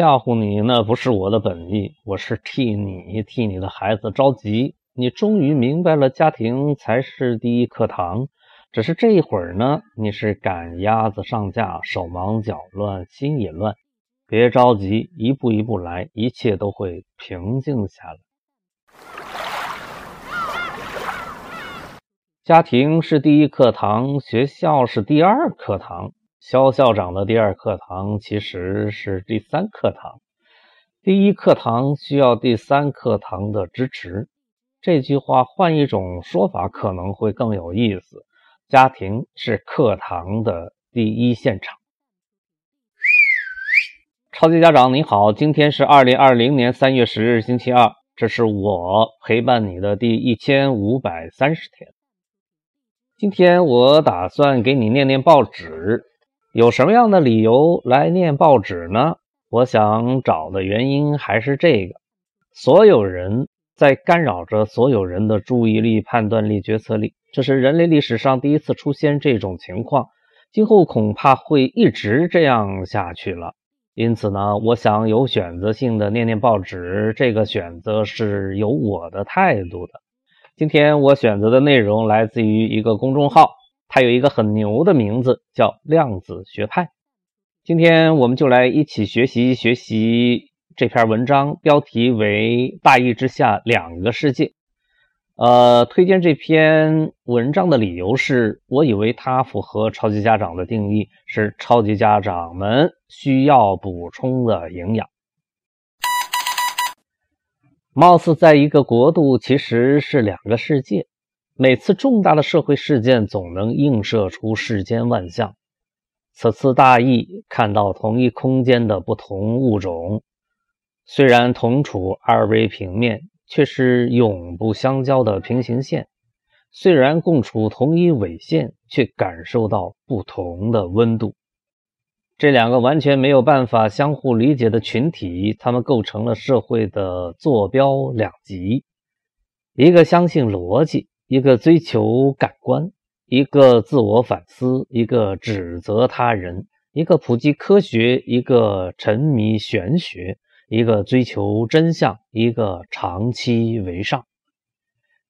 吓唬你，那不是我的本意，我是替你替你的孩子着急。你终于明白了，家庭才是第一课堂。只是这一会儿呢，你是赶鸭子上架，手忙脚乱，心也乱。别着急，一步一步来，一切都会平静下来。家庭是第一课堂，学校是第二课堂。肖校长的第二课堂其实是第三课堂，第一课堂需要第三课堂的支持。这句话换一种说法可能会更有意思：家庭是课堂的第一现场。超级家长你好，今天是二零二零年三月十日星期二，这是我陪伴你的第一千五百三十天。今天我打算给你念念报纸。有什么样的理由来念报纸呢？我想找的原因还是这个：所有人在干扰着所有人的注意力、判断力、决策力。这是人类历史上第一次出现这种情况，今后恐怕会一直这样下去了。因此呢，我想有选择性的念念报纸。这个选择是有我的态度的。今天我选择的内容来自于一个公众号。它有一个很牛的名字，叫量子学派。今天我们就来一起学习学习这篇文章，标题为《大意之下两个世界》。呃，推荐这篇文章的理由是，我以为它符合超级家长的定义，是超级家长们需要补充的营养。貌似在一个国度，其实是两个世界。每次重大的社会事件总能映射出世间万象。此次大意看到同一空间的不同物种，虽然同处二维平面，却是永不相交的平行线；虽然共处同一纬线，却感受到不同的温度。这两个完全没有办法相互理解的群体，他们构成了社会的坐标两极：一个相信逻辑。一个追求感官，一个自我反思，一个指责他人，一个普及科学，一个沉迷玄学，一个追求真相，一个长期为上。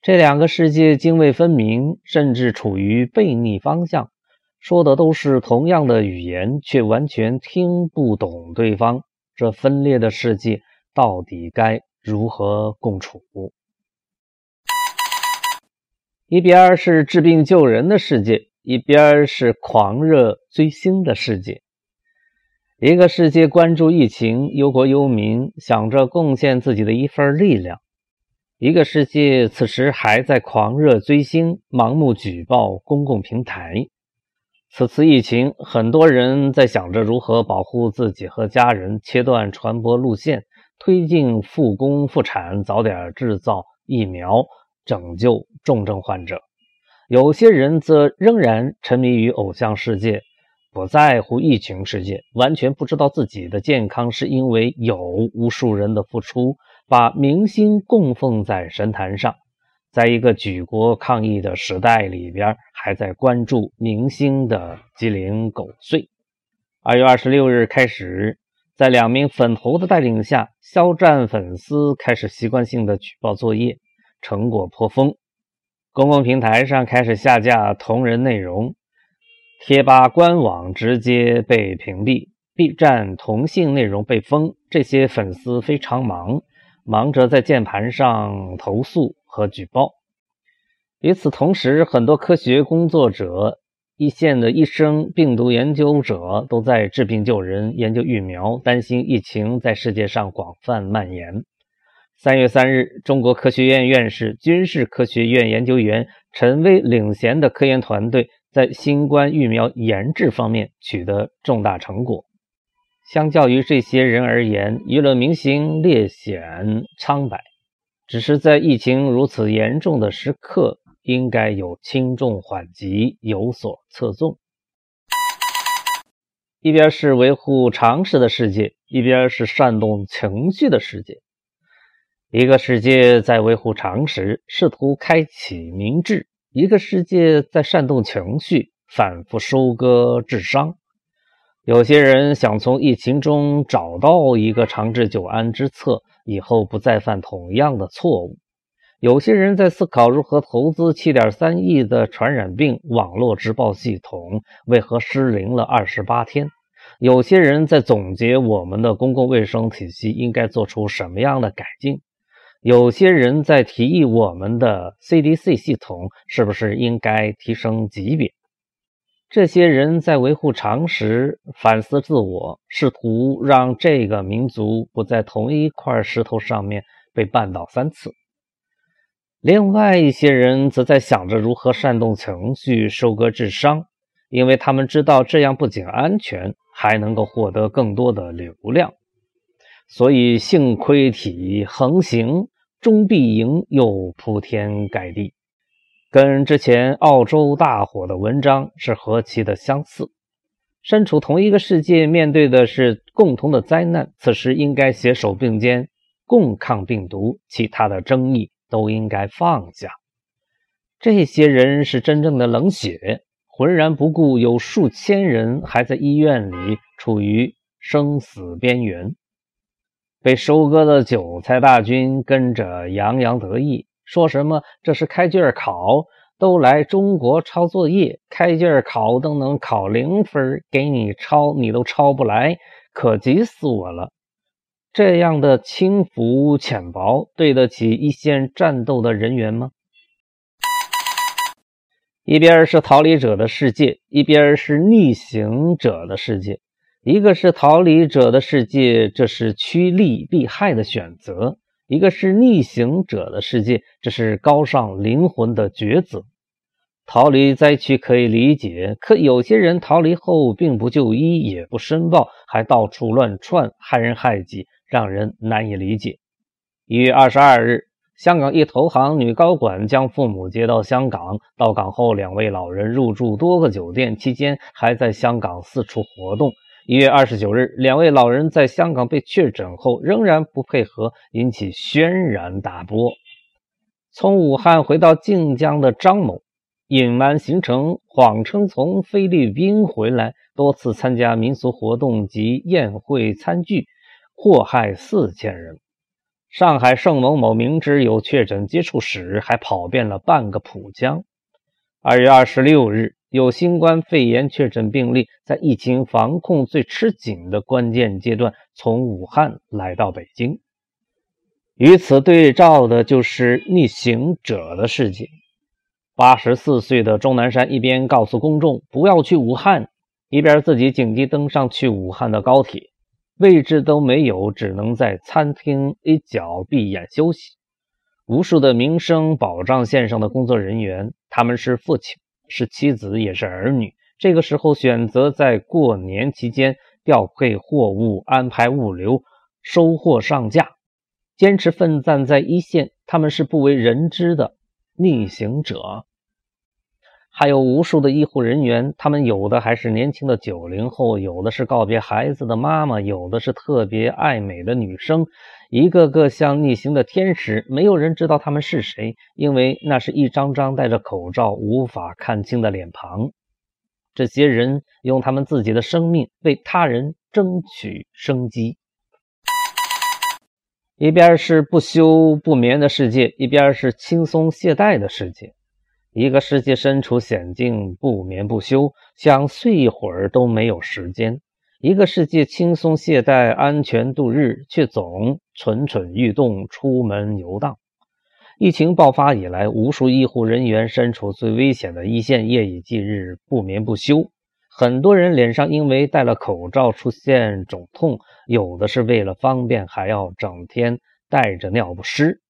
这两个世界泾渭分明，甚至处于背逆方向，说的都是同样的语言，却完全听不懂对方。这分裂的世界到底该如何共处？一边是治病救人的世界，一边是狂热追星的世界。一个世界关注疫情，忧国忧民，想着贡献自己的一份力量；一个世界此时还在狂热追星，盲目举报公共平台。此次疫情，很多人在想着如何保护自己和家人，切断传播路线，推进复工复产，早点制造疫苗。拯救重症患者，有些人则仍然沉迷于偶像世界，不在乎疫情世界，完全不知道自己的健康是因为有无数人的付出，把明星供奉在神坛上，在一个举国抗疫的时代里边，还在关注明星的鸡零狗碎。二月二十六日开始，在两名粉头的带领下，肖战粉丝开始习惯性的举报作业。成果颇丰，公共平台上开始下架同人内容，贴吧官网直接被屏蔽，B 站同性内容被封。这些粉丝非常忙，忙着在键盘上投诉和举报。与此同时，很多科学工作者、一线的医生、病毒研究者都在治病救人、研究疫苗，担心疫情在世界上广泛蔓延。三月三日，中国科学院院士、军事科学院研究员陈薇领衔的科研团队在新冠疫苗研制方面取得重大成果。相较于这些人而言，娱乐明星略显苍白。只是在疫情如此严重的时刻，应该有轻重缓急，有所侧重。一边是维护常识的世界，一边是煽动情绪的世界。一个世界在维护常识，试图开启明智；一个世界在煽动情绪，反复收割智商。有些人想从疫情中找到一个长治久安之策，以后不再犯同样的错误。有些人在思考如何投资七点三亿的传染病网络直报系统为何失灵了二十八天。有些人在总结我们的公共卫生体系应该做出什么样的改进。有些人在提议我们的 CDC 系统是不是应该提升级别。这些人在维护常识、反思自我，试图让这个民族不在同一块石头上面被绊倒三次。另外一些人则在想着如何煽动情绪、收割智商，因为他们知道这样不仅安全，还能够获得更多的流量。所以，幸亏体横行，终必赢，又铺天盖地。跟之前澳洲大火的文章是何其的相似。身处同一个世界，面对的是共同的灾难，此时应该携手并肩，共抗病毒。其他的争议都应该放下。这些人是真正的冷血，浑然不顾有数千人还在医院里处于生死边缘，被收割的韭菜大军跟着洋洋得意。说什么这是开卷考，都来中国抄作业，开卷考都能考零分，给你抄你都抄不来，可急死我了！这样的轻浮浅薄，对得起一线战斗的人员吗？一边是逃离者的世界，一边是逆行者的世界。一个是逃离者的世界，这是趋利避害的选择。一个是逆行者的世界，这是高尚灵魂的抉择。逃离灾区可以理解，可有些人逃离后并不就医，也不申报，还到处乱窜，害人害己，让人难以理解。一月二十二日，香港一投行女高管将父母接到香港，到港后，两位老人入住多个酒店，期间还在香港四处活动。一月二十九日，两位老人在香港被确诊后仍然不配合，引起轩然大波。从武汉回到晋江的张某，隐瞒行程，谎称从菲律宾回来，多次参加民俗活动及宴会餐具，祸害四千人。上海盛某某明知有确诊接触史，还跑遍了半个浦江。二月二十六日。有新冠肺炎确诊病例在疫情防控最吃紧的关键阶段从武汉来到北京，与此对照的就是逆行者的世界。八十四岁的钟南山一边告诉公众不要去武汉，一边自己紧急登上去武汉的高铁，位置都没有，只能在餐厅一角闭眼休息。无数的民生保障线上的工作人员，他们是父亲。是妻子，也是儿女。这个时候选择在过年期间调配货物、安排物流、收货上架，坚持奋战在一线。他们是不为人知的逆行者。还有无数的医护人员，他们有的还是年轻的九零后，有的是告别孩子的妈妈，有的是特别爱美的女生。一个个像逆行的天使，没有人知道他们是谁，因为那是一张张戴着口罩、无法看清的脸庞。这些人用他们自己的生命为他人争取生机。一边是不休不眠的世界，一边是轻松懈怠的世界。一个世界身处险境，不眠不休，想睡一会儿都没有时间。一个世界轻松懈怠、安全度日，却总蠢蠢欲动、出门游荡。疫情爆发以来，无数医护人员身处最危险的一线，夜以继日、不眠不休。很多人脸上因为戴了口罩出现肿痛，有的是为了方便，还要整天带着尿不湿。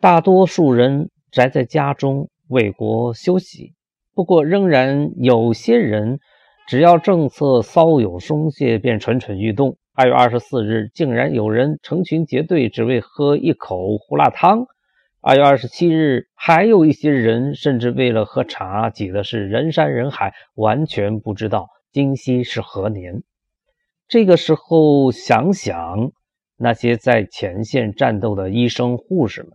大多数人宅在家中为国休息，不过仍然有些人。只要政策稍有松懈，便蠢蠢欲动。二月二十四日，竟然有人成群结队，只为喝一口胡辣汤。二月二十七日，还有一些人甚至为了喝茶，挤的是人山人海，完全不知道今夕是何年。这个时候想想那些在前线战斗的医生护士们，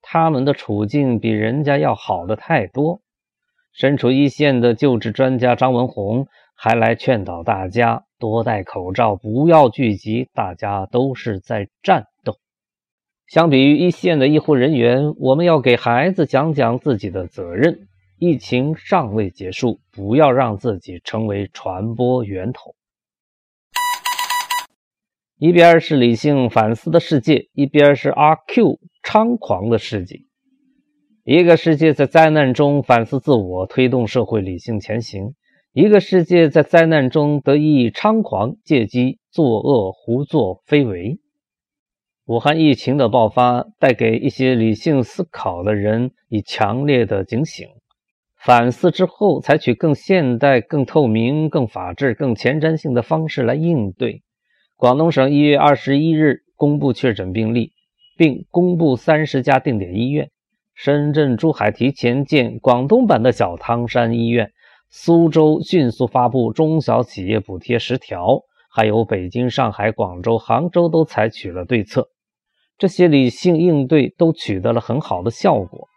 他们的处境比人家要好的太多。身处一线的救治专家张文宏。还来劝导大家多戴口罩，不要聚集，大家都是在战斗。相比于一线的医护人员，我们要给孩子讲讲自己的责任。疫情尚未结束，不要让自己成为传播源头。一边是理性反思的世界，一边是阿 Q 猖狂的世界。一个世界在灾难中反思自我，推动社会理性前行；一个世界在灾难中得意猖狂，借机作恶、胡作非为。武汉疫情的爆发，带给一些理性思考的人以强烈的警醒。反思之后，采取更现代、更透明、更法治、更前瞻性的方式来应对。广东省一月二十一日公布确诊病例，并公布三十家定点医院。深圳、珠海提前建广东版的小汤山医院，苏州迅速发布中小企业补贴十条，还有北京、上海、广州、杭州都采取了对策。这些理性应对都取得了很好的效果。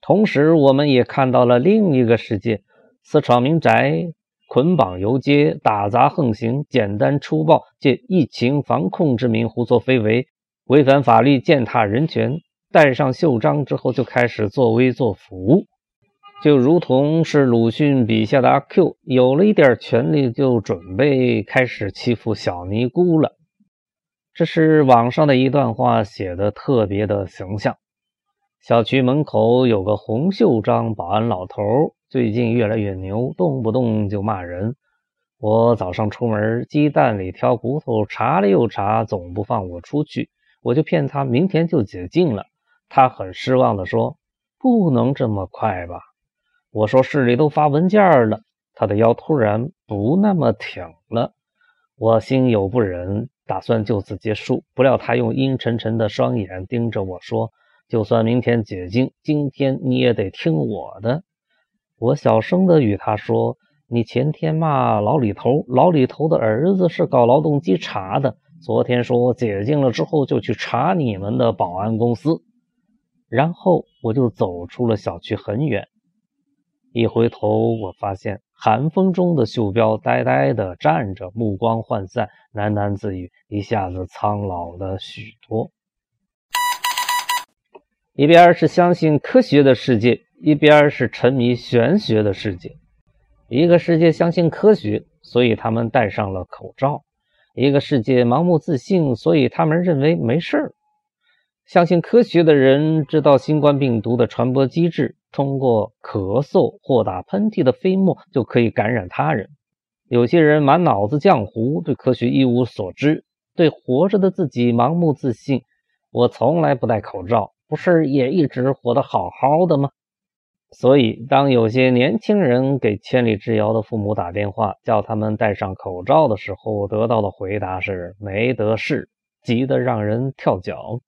同时，我们也看到了另一个世界：私闯民宅。捆绑游街、打砸横行、简单粗暴，借疫情防控之名胡作非为，违反法律、践踏人权，戴上袖章之后就开始作威作福，就如同是鲁迅笔下的阿 Q，有了一点权力就准备开始欺负小尼姑了。这是网上的一段话，写的特别的形象。小区门口有个红袖章保安老头。最近越来越牛，动不动就骂人。我早上出门，鸡蛋里挑骨头，查了又查，总不放我出去。我就骗他明天就解禁了。他很失望地说：“不能这么快吧？”我说：“市里都发文件了。”他的腰突然不那么挺了。我心有不忍，打算就此结束。不料他用阴沉沉的双眼盯着我说：“就算明天解禁，今天你也得听我的。”我小声的与他说：“你前天骂老李头，老李头的儿子是搞劳动稽查的，昨天说解禁了之后就去查你们的保安公司。”然后我就走出了小区很远，一回头，我发现寒风中的袖标呆呆的站着，目光涣散，喃喃自语，一下子苍老了许多。一边是相信科学的世界。一边是沉迷玄学的世界，一个世界相信科学，所以他们戴上了口罩；一个世界盲目自信，所以他们认为没事儿。相信科学的人知道新冠病毒的传播机制，通过咳嗽或打喷嚏的飞沫就可以感染他人。有些人满脑子浆糊，对科学一无所知，对活着的自己盲目自信。我从来不戴口罩，不是也一直活得好好的吗？所以，当有些年轻人给千里之遥的父母打电话，叫他们戴上口罩的时候，得到的回答是“没得事”，急得让人跳脚。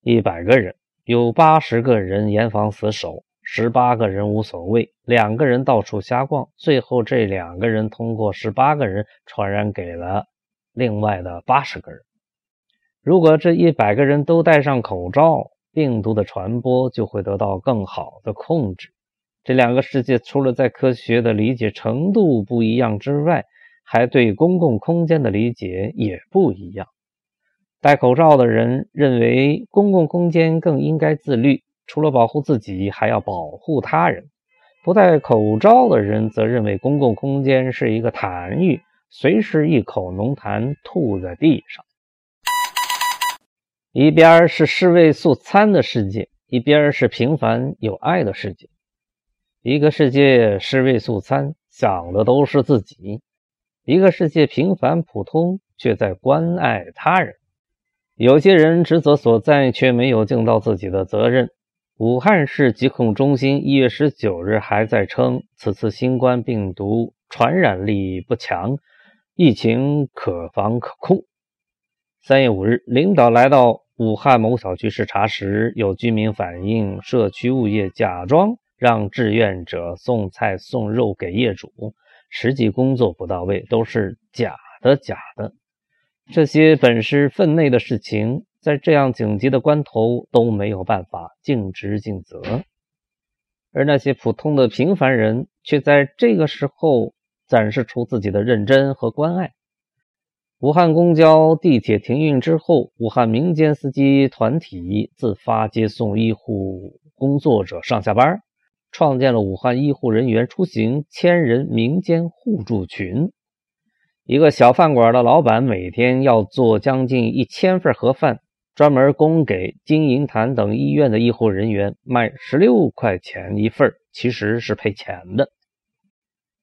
一百个人，有八十个人严防死守，十八个人无所谓，两个人到处瞎逛，最后这两个人通过十八个人传染给了另外的八十个人。如果这一百个人都戴上口罩，病毒的传播就会得到更好的控制。这两个世界除了在科学的理解程度不一样之外，还对公共空间的理解也不一样。戴口罩的人认为公共空间更应该自律，除了保护自己，还要保护他人；不戴口罩的人则认为公共空间是一个痰盂，随时一口浓痰吐在地上。一边是尸位素餐的世界，一边是平凡有爱的世界。一个世界尸位素餐，想的都是自己；一个世界平凡普通，却在关爱他人。有些人职责所在，却没有尽到自己的责任。武汉市疾控中心一月十九日还在称，此次新冠病毒传染力不强，疫情可防可控。三月五日，领导来到。武汉某小区视察时，有居民反映，社区物业假装让志愿者送菜送肉给业主，实际工作不到位，都是假的假的。这些本是分内的事情，在这样紧急的关头都没有办法尽职尽责，而那些普通的平凡人却在这个时候展示出自己的认真和关爱。武汉公交、地铁停运之后，武汉民间司机团体自发接送医护工作者上下班，创建了武汉医护人员出行千人民间互助群。一个小饭馆的老板每天要做将近一千份盒饭，专门供给金银潭等医院的医护人员，卖十六块钱一份，其实是赔钱的。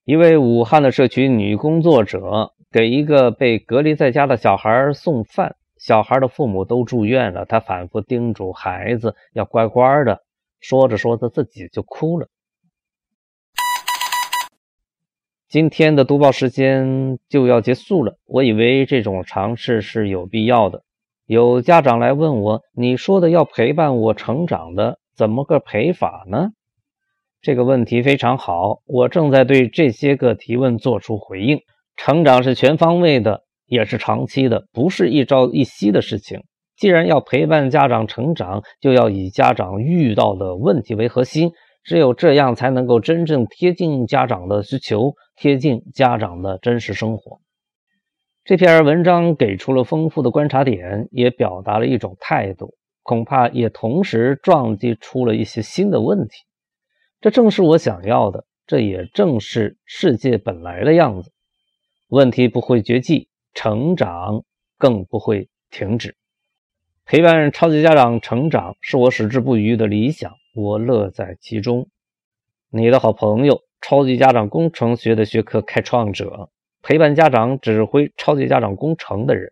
一位武汉的社区女工作者给一个被隔离在家的小孩送饭，小孩的父母都住院了，她反复叮嘱孩子要乖乖的，说着说着自己就哭了。今天的读报时间就要结束了，我以为这种尝试是有必要的。有家长来问我：“你说的要陪伴我成长的，怎么个陪法呢？”这个问题非常好，我正在对这些个提问做出回应。成长是全方位的，也是长期的，不是一朝一夕的事情。既然要陪伴家长成长，就要以家长遇到的问题为核心。只有这样，才能够真正贴近家长的需求，贴近家长的真实生活。这篇文章给出了丰富的观察点，也表达了一种态度，恐怕也同时撞击出了一些新的问题。这正是我想要的，这也正是世界本来的样子。问题不会绝迹，成长更不会停止。陪伴超级家长成长，是我矢志不渝的理想。我乐在其中。你的好朋友，超级家长工程学的学科开创者，陪伴家长指挥超级家长工程的人，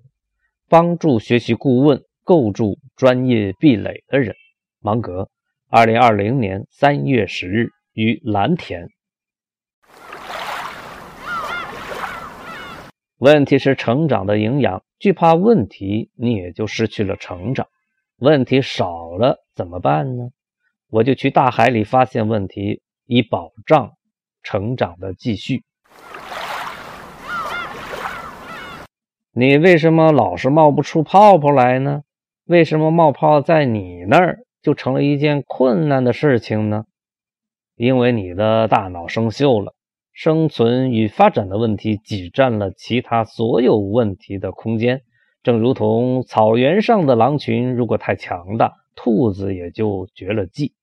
帮助学习顾问构筑专业壁垒的人，芒格，二零二零年三月十日于蓝田。问题是成长的营养，惧怕问题，你也就失去了成长。问题少了怎么办呢？我就去大海里发现问题，以保障成长的继续。你为什么老是冒不出泡泡来呢？为什么冒泡在你那儿就成了一件困难的事情呢？因为你的大脑生锈了，生存与发展的问题挤占了其他所有问题的空间。正如同草原上的狼群，如果太强大，兔子也就绝了迹。